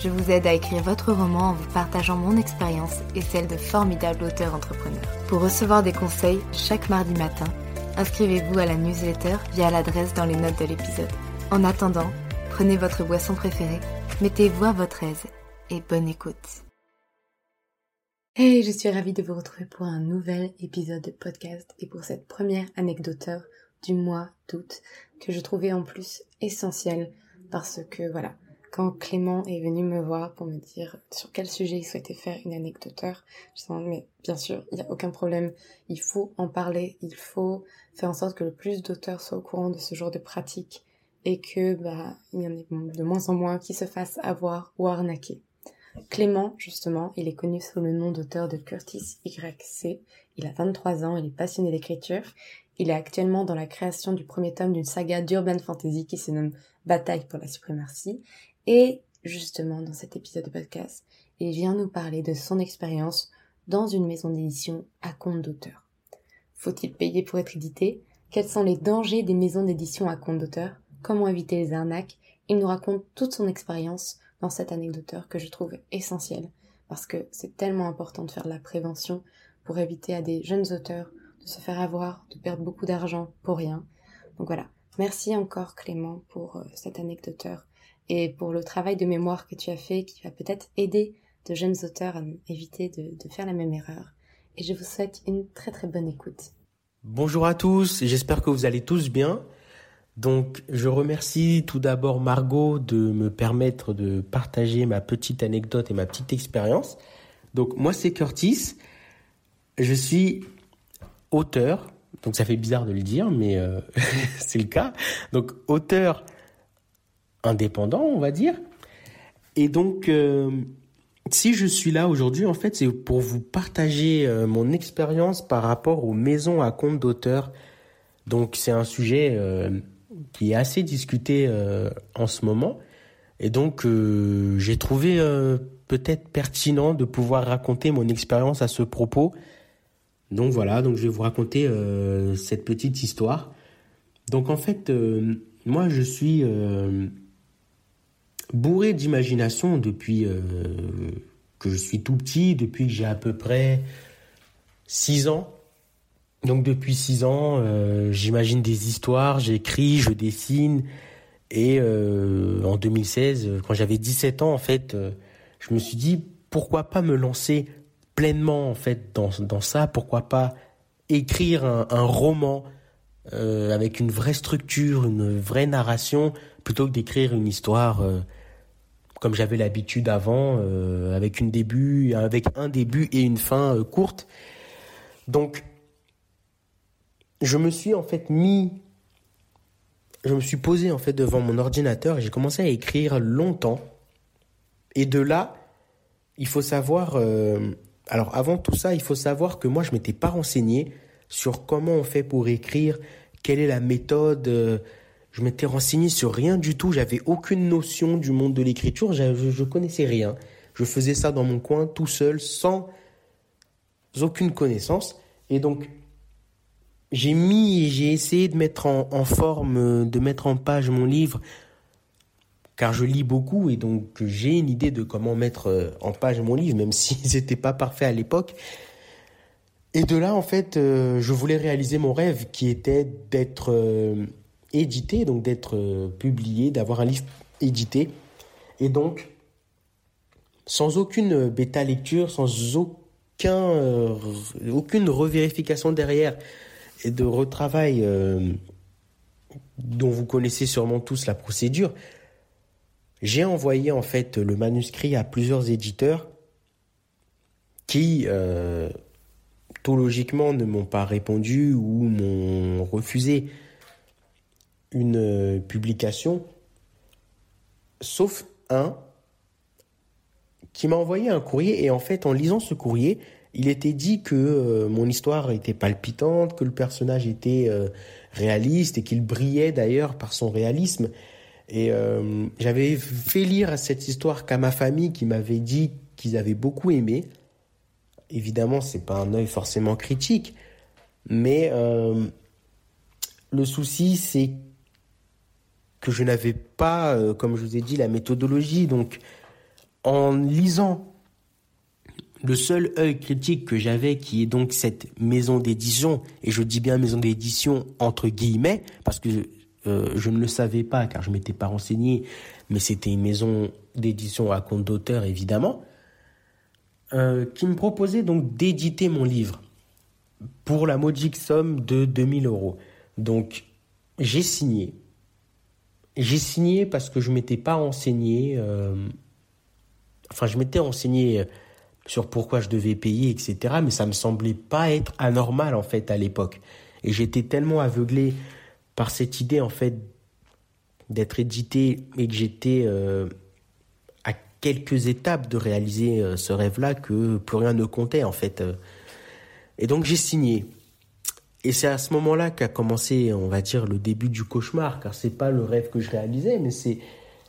je vous aide à écrire votre roman en vous partageant mon expérience et celle de formidables auteurs entrepreneurs. Pour recevoir des conseils chaque mardi matin, inscrivez-vous à la newsletter via l'adresse dans les notes de l'épisode. En attendant, prenez votre boisson préférée, mettez-vous à votre aise et bonne écoute. Hey, je suis ravie de vous retrouver pour un nouvel épisode de podcast et pour cette première anecdoteur du mois d'août que je trouvais en plus essentielle parce que voilà, quand Clément est venu me voir pour me dire sur quel sujet il souhaitais faire une anecdoteur, je me mais bien sûr, il n'y a aucun problème, il faut en parler, il faut faire en sorte que le plus d'auteurs soient au courant de ce genre de pratique et que bah il y en ait de moins en moins qui se fassent avoir ou arnaquer. Clément, justement, il est connu sous le nom d'auteur de Curtis YC. Il a 23 ans, il est passionné d'écriture. Il est actuellement dans la création du premier tome d'une saga d'urban fantasy qui se nomme Bataille pour la suprématie. Et justement, dans cet épisode de podcast, il vient nous parler de son expérience dans une maison d'édition à compte d'auteur. Faut-il payer pour être édité? Quels sont les dangers des maisons d'édition à compte d'auteur? Comment éviter les arnaques? Il nous raconte toute son expérience dans cette anecdoteur que je trouve essentielle parce que c'est tellement important de faire de la prévention pour éviter à des jeunes auteurs de se faire avoir, de perdre beaucoup d'argent pour rien. Donc voilà. Merci encore Clément pour euh, cette anecdoteur et pour le travail de mémoire que tu as fait qui va peut-être aider de jeunes auteurs à éviter de, faire la même erreur. Et je vous souhaite une très très bonne écoute. Bonjour à tous, j'espère que vous allez tous bien. Donc je remercie tout d'abord Margot de me permettre de partager ma petite anecdote et ma petite expérience. Donc moi c'est Curtis, je suis auteur, donc ça fait bizarre de le dire, mais euh, c'est le cas. Donc auteur indépendant, on va dire. Et donc, euh, si je suis là aujourd'hui, en fait, c'est pour vous partager euh, mon expérience par rapport aux maisons à compte d'auteur. Donc, c'est un sujet euh, qui est assez discuté en ce moment. Et donc, j'ai trouvé peut-être pertinent de pouvoir raconter mon expérience à ce propos. Donc voilà, donc je vais vous raconter cette petite histoire. Donc en fait, moi je suis bourré d'imagination depuis euh, que je suis tout petit, depuis que j'ai à peu près 6 ans. Donc depuis 6 ans, euh, j'imagine des histoires, j'écris, je dessine. Et euh, en 2016, quand j'avais 17 ans, en fait, je me suis dit, pourquoi pas me lancer pleinement en fait dans, dans ça? Pourquoi pas écrire un, un roman avec une vraie structure, une vraie narration, plutôt que d'écrire une histoire comme j'avais l'habitude avant, euh, avec une début, avec un début et une fin euh, courte. Donc, je me suis en fait mis, je me suis posé en fait devant mon ordinateur et j'ai commencé à écrire longtemps. Et de là, il faut savoir, euh, alors avant tout ça, il faut savoir que moi je m'étais pas renseigné sur comment on fait pour écrire, quelle est la méthode je m'étais renseigné sur rien du tout, j'avais aucune notion du monde de l'écriture, je, connaissais rien. Je faisais ça dans mon coin tout seul, sans aucune connaissance. Et donc, j'ai mis et j'ai essayé de mettre en, forme, de mettre en page mon livre, car je lis beaucoup et donc j'ai une idée de comment mettre en page mon livre, même si c'était pas parfait à l'époque. Et de là, en fait, je voulais réaliser mon rêve qui était d'être édité, donc d'être publié, d'avoir un livre édité. Et donc, sans aucune bêta lecture, sans euh, aucune revérification derrière et de retravail euh, dont vous connaissez sûrement tous la procédure, j'ai envoyé en fait le manuscrit à plusieurs éditeurs qui, euh, logiquement, ne m'ont pas répondu ou m'ont refusé une publication, sauf un qui m'a envoyé un courrier et en fait en lisant ce courrier, il était dit que euh, mon histoire était palpitante, que le personnage était euh, réaliste et qu'il brillait d'ailleurs par son réalisme. Et euh, j'avais fait lire cette histoire qu'à ma famille qui m'avait dit qu'ils avaient beaucoup aimé. Évidemment, c'est pas un œil forcément critique, mais le souci c'est que je n'avais pas, comme je vous ai dit, la méthodologie. Donc en lisant le seul œil critique que j'avais, qui est donc cette maison d'édition, et je dis bien maison d'édition entre guillemets, parce que euh, je ne le savais pas car je m'étais pas renseigné, mais c'était une maison d'édition à compte d'auteur évidemment, euh, qui me proposait donc d'éditer mon livre pour la modique somme de 2000 euros. Donc j'ai signé. J'ai signé parce que je m'étais pas renseigné. Euh, Enfin, je m'étais renseigné sur pourquoi je devais payer, etc. Mais ça me semblait pas être anormal en fait à l'époque. Et j'étais tellement aveuglé par cette idée en fait d'être édité et que j'étais euh, à quelques étapes de réaliser euh, ce rêve-là que plus rien ne comptait en fait. Et donc j'ai signé. Et c'est à ce moment-là qu'a commencé, on va dire, le début du cauchemar, car c'est pas le rêve que je réalisais, mais c'est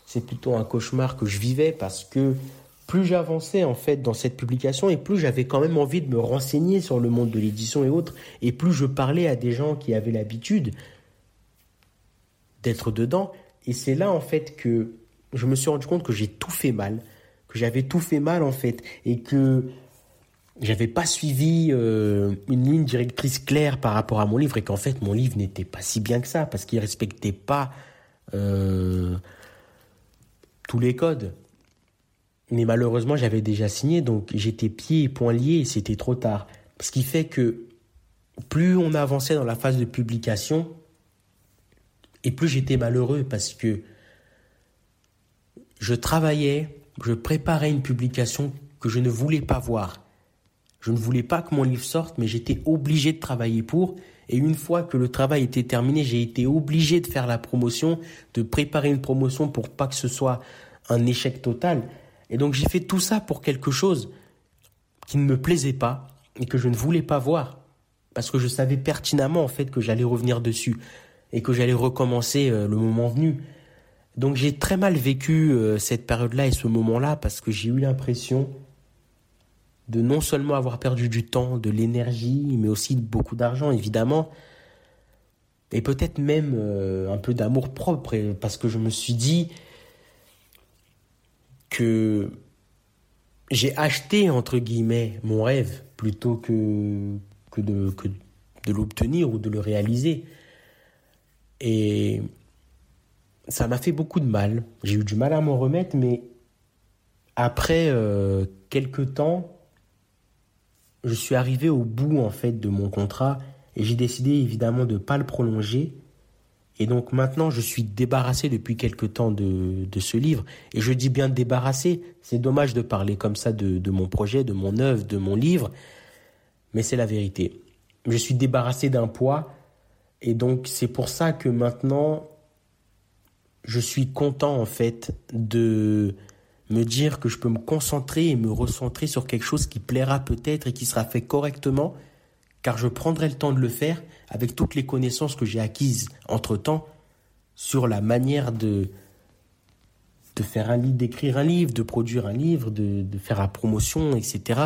c'est plutôt un cauchemar que je vivais parce que plus j'avançais en fait dans cette publication et plus j'avais quand même envie de me renseigner sur le monde de l'édition et autres et plus je parlais à des gens qui avaient l'habitude d'être dedans et c'est là en fait que je me suis rendu compte que j'ai tout fait mal, que j'avais tout fait mal en fait et que j'avais pas suivi euh, une ligne directrice claire par rapport à mon livre et qu'en fait mon livre n'était pas si bien que ça parce qu'il respectait pas euh, tous les codes. Mais malheureusement, j'avais déjà signé, donc j'étais pieds et poings liés et c'était trop tard. Ce qui fait que plus on avançait dans la phase de publication, et plus j'étais malheureux parce que je travaillais, je préparais une publication que je ne voulais pas voir. Je ne voulais pas que mon livre sorte, mais j'étais obligé de travailler pour. Et une fois que le travail était terminé, j'ai été obligé de faire la promotion, de préparer une promotion pour pas que ce soit un échec total. Et donc j'ai fait tout ça pour quelque chose qui ne me plaisait pas et que je ne voulais pas voir. Parce que je savais pertinemment en fait que j'allais revenir dessus et que j'allais recommencer euh, le moment venu. Donc j'ai très mal vécu euh, cette période-là et ce moment-là parce que j'ai eu l'impression de non seulement avoir perdu du temps, de l'énergie, mais aussi beaucoup d'argent évidemment, et peut-être même euh, un peu d'amour propre, parce que je me suis dit, que j'ai acheté, entre guillemets, mon rêve plutôt que, de l'obtenir ou de le réaliser. Et ça m'a fait beaucoup de mal. J'ai eu du mal à m'en remettre, mais après euh, quelques temps, je suis arrivé au bout en fait de mon contrat et j'ai décidé évidemment de ne pas le prolonger et donc maintenant, je suis débarrassé depuis quelque temps de, de ce livre. Et je dis bien débarrassé. C'est dommage de parler comme ça de, de mon projet, de mon œuvre, de mon livre. Mais c'est la vérité. Je suis débarrassé d'un poids. Et donc c'est pour ça que maintenant, je suis content en fait de me dire que je peux me concentrer et me recentrer sur quelque chose qui plaira peut-être et qui sera fait correctement car je prendrai le temps de le faire avec toutes les connaissances que j'ai acquises entre-temps sur la manière de, de faire un livre, d'écrire un livre, de produire un livre, de, faire la promotion, etc.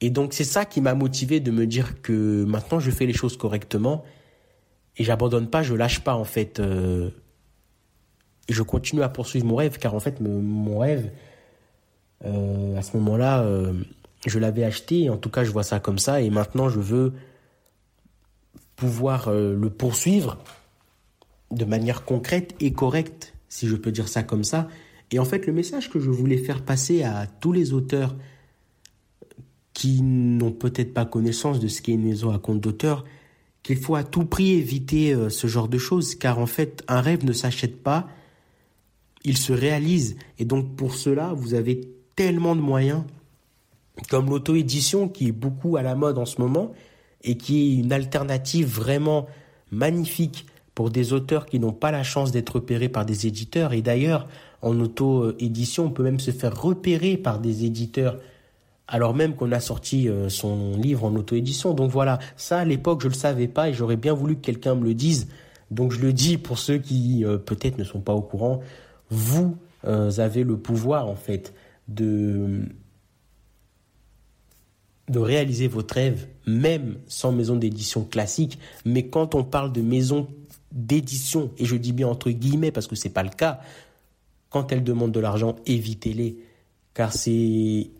Et donc c'est ça qui m'a motivé de me dire que maintenant je fais les choses correctement et j'abandonne pas, je lâche pas en fait. Euh, je continue à poursuivre mon rêve car en fait mon rêve euh, à ce moment-là euh, je l'avais acheté, en tout cas je vois ça comme ça et maintenant je veux pouvoir le poursuivre de manière concrète et correcte si je peux dire ça comme ça. Et en fait le message que je voulais faire passer à tous les auteurs qui n'ont peut-être pas connaissance de ce qu'est une maison à compte d'auteur, qu'il faut à tout prix éviter euh, ce genre de choses, car en fait, un rêve ne s'achète pas, il se réalise. Et donc pour cela, vous avez tellement de moyens, comme l'auto-édition qui est beaucoup à la mode en ce moment, et qui est une alternative vraiment magnifique pour des auteurs qui n'ont pas la chance d'être repérés par des éditeurs. Et d'ailleurs, en auto-édition, on peut même se faire repérer par des éditeurs alors même qu'on a sorti euh, son livre en auto-édition. Donc voilà, ça à l'époque je ne le savais pas et j'aurais bien voulu que quelqu'un me le dise. Donc je le dis pour ceux qui euh, peut-être ne sont pas au courant, vous euh, avez le pouvoir en fait de de réaliser votre rêve même sans maison d'édition classique, mais quand on parle de maison d'édition et je dis bien entre guillemets parce que c'est pas le cas, quand elles demandent de l'argent, évitez-les. Car c'est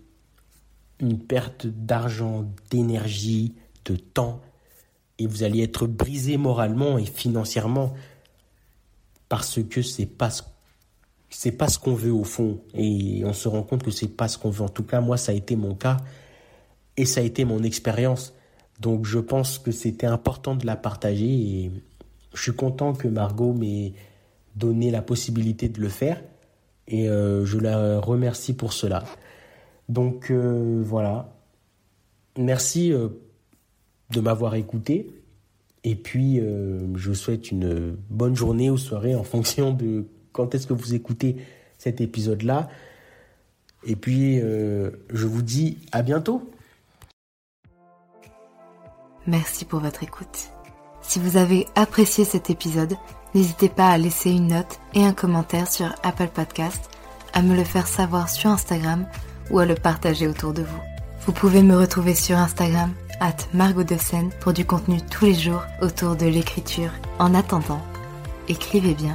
une perte d'argent, d'énergie, de temps, et vous allez être brisé moralement et financièrement parce que c'est pas c'est pas ce qu'on veut au fond et on se rend compte que c'est pas ce qu'on veut. En tout cas, moi, ça a été mon cas et ça a été mon expérience. Donc, je pense que c'était important de la partager et je suis content que Margot m'ait donné la possibilité de le faire et euh, je la remercie pour cela. Donc euh, voilà. Merci euh, de m'avoir écouté. Et puis, je vous souhaite une bonne journée ou soirée en fonction de quand est-ce que vous écoutez cet épisode-là. Et puis, je vous dis à bientôt. Merci pour votre écoute. Si vous avez apprécié cet épisode, n'hésitez pas à laisser une note et un commentaire sur Apple Podcast, à me le faire savoir sur Instagram ou à le partager autour de vous. Vous pouvez me retrouver sur Instagram, at Margot pour du contenu tous les jours autour de l'écriture. En attendant, écrivez bien,